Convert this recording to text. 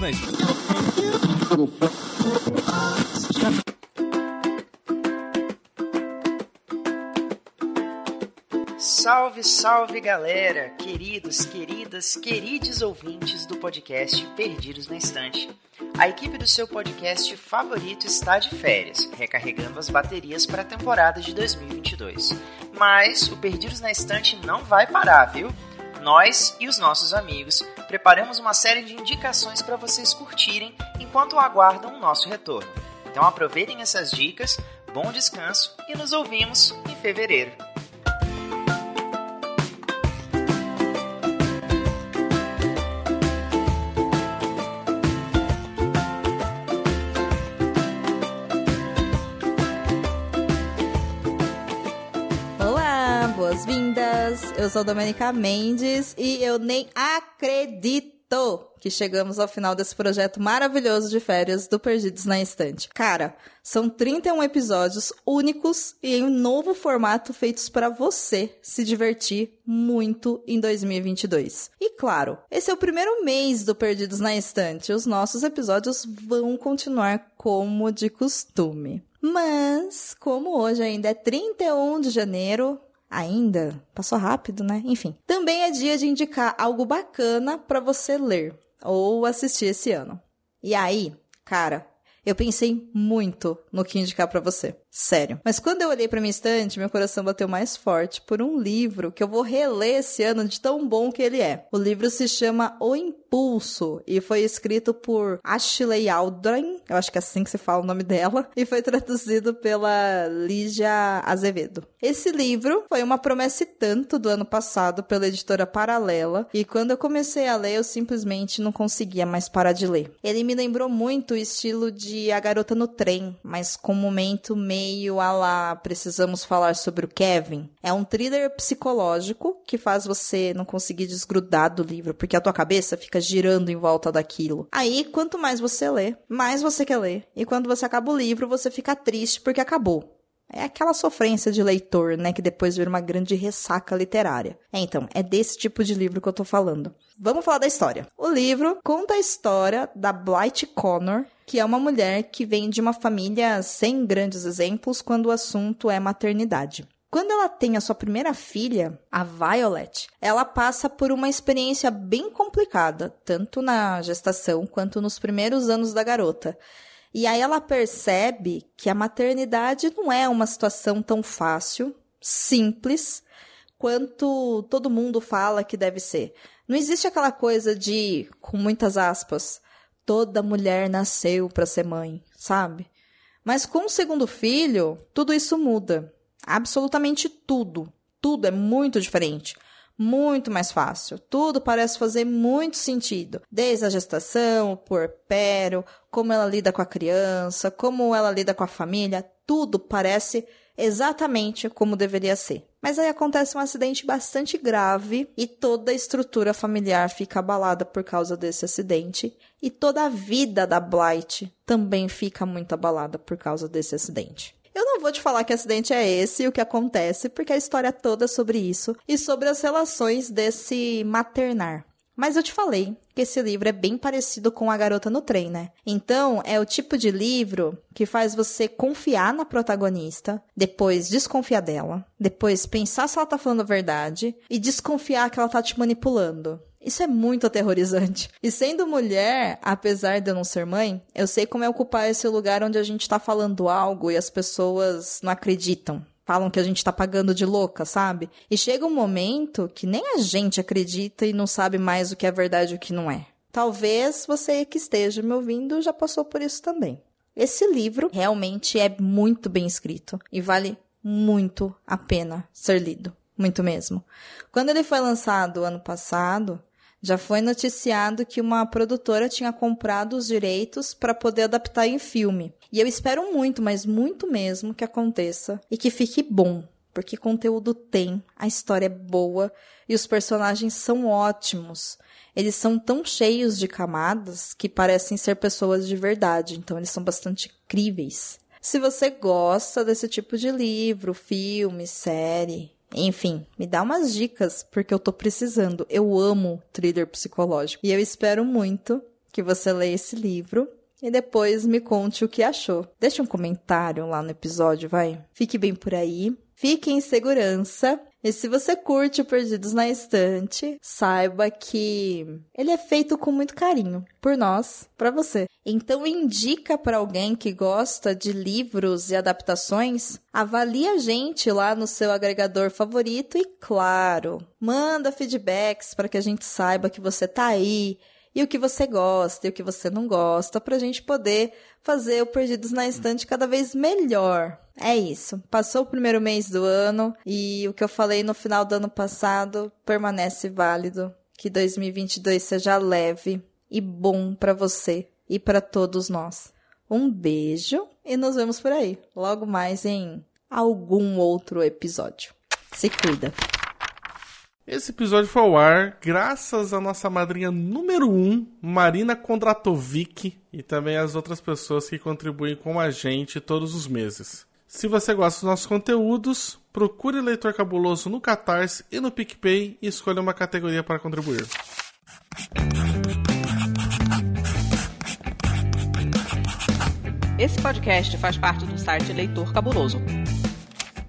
Na Estante. Salve, salve galera, queridos, queridas, queridos ouvintes do podcast Perdidos na Estante. A equipe do seu podcast favorito está de férias, recarregando as baterias para a temporada de 2022. Mas o Perdidos na Estante não vai parar, viu? Nós e os nossos amigos preparamos uma série de indicações para vocês curtirem enquanto aguardam o nosso retorno. Então aproveitem essas dicas, bom descanso e nos ouvimos em fevereiro. Eu sou Domenica Mendes e eu nem acredito que chegamos ao final desse projeto maravilhoso de férias do Perdidos na Estante. Cara, são 31 episódios únicos e em um novo formato feitos para você se divertir muito em 2022. E claro, esse é o primeiro mês do Perdidos na Estante. Os nossos episódios vão continuar como de costume. Mas, como hoje ainda é 31 de janeiro, ainda, passou rápido, né? Enfim. Também é dia de indicar algo bacana para você ler ou assistir esse ano. E aí, cara, eu pensei muito no que indicar para você. Sério. Mas quando eu olhei para minha estante, meu coração bateu mais forte por um livro que eu vou reler esse ano de tão bom que ele é. O livro se chama O Impulso e foi escrito por Ashley Aldrin, eu acho que é assim que se fala o nome dela, e foi traduzido pela Lígia Azevedo. Esse livro foi uma promessa e tanto do ano passado pela editora Paralela, e quando eu comecei a ler, eu simplesmente não conseguia mais parar de ler. Ele me lembrou muito o estilo de A Garota no Trem, mas com um momento meio meio a lá precisamos falar sobre o Kevin. É um thriller psicológico que faz você não conseguir desgrudar do livro, porque a tua cabeça fica girando em volta daquilo. Aí, quanto mais você lê, mais você quer ler. E quando você acaba o livro, você fica triste porque acabou. É aquela sofrência de leitor, né, que depois vira uma grande ressaca literária. É, então, é desse tipo de livro que eu tô falando. Vamos falar da história. O livro conta a história da Blight Connor, que é uma mulher que vem de uma família sem grandes exemplos quando o assunto é maternidade. Quando ela tem a sua primeira filha, a Violet, ela passa por uma experiência bem complicada, tanto na gestação quanto nos primeiros anos da garota. E aí ela percebe que a maternidade não é uma situação tão fácil, simples, quanto todo mundo fala que deve ser. Não existe aquela coisa de, com muitas aspas, toda mulher nasceu para ser mãe, sabe? Mas com o segundo filho, tudo isso muda. Absolutamente tudo. Tudo é muito diferente muito mais fácil. Tudo parece fazer muito sentido. Desde a gestação, o puerpério, como ela lida com a criança, como ela lida com a família, tudo parece exatamente como deveria ser. Mas aí acontece um acidente bastante grave e toda a estrutura familiar fica abalada por causa desse acidente. E toda a vida da Blight também fica muito abalada por causa desse acidente. Eu não vou te falar que acidente é esse e o que acontece, porque a história toda é sobre isso e sobre as relações desse maternar. Mas eu te falei que esse livro é bem parecido com A Garota no Trem, né? Então, é o tipo de livro que faz você confiar na protagonista, depois desconfiar dela, depois pensar se ela tá falando a verdade e desconfiar que ela tá te manipulando. Isso é muito aterrorizante. E sendo mulher, apesar de eu não ser mãe, eu sei como é ocupar esse lugar onde a gente tá falando algo e as pessoas não acreditam. Falam que a gente tá pagando de louca, sabe? E chega um momento que nem a gente acredita e não sabe mais o que é verdade e o que não é. Talvez você que esteja me ouvindo já passou por isso também. Esse livro realmente é muito bem escrito e vale muito a pena ser lido. Muito mesmo. Quando ele foi lançado ano passado, já foi noticiado que uma produtora tinha comprado os direitos para poder adaptar em filme. E eu espero muito, mas muito mesmo que aconteça e que fique bom, porque conteúdo tem, a história é boa e os personagens são ótimos. Eles são tão cheios de camadas que parecem ser pessoas de verdade, então eles são bastante críveis. Se você gosta desse tipo de livro, filme, série, enfim, me dá umas dicas, porque eu tô precisando. Eu amo thriller psicológico. E eu espero muito que você leia esse livro e depois me conte o que achou. Deixe um comentário lá no episódio, vai. Fique bem por aí. Fique em segurança. E se você curte Perdidos na Estante, saiba que ele é feito com muito carinho por nós, para você. Então indica para alguém que gosta de livros e adaptações, avalie a gente lá no seu agregador favorito e claro, manda feedbacks para que a gente saiba que você tá aí e o que você gosta e o que você não gosta, para a gente poder fazer o Perdidos na Estante cada vez melhor. É isso. Passou o primeiro mês do ano e o que eu falei no final do ano passado permanece válido. Que 2022 seja leve e bom para você e para todos nós. Um beijo e nos vemos por aí, logo mais em algum outro episódio. Se cuida. Esse episódio foi ao ar graças à nossa madrinha número 1, um, Marina Kondratovic, e também às outras pessoas que contribuem com a gente todos os meses. Se você gosta dos nossos conteúdos, procure Leitor Cabuloso no Catarse e no PicPay e escolha uma categoria para contribuir. Esse podcast faz parte do site Leitor Cabuloso.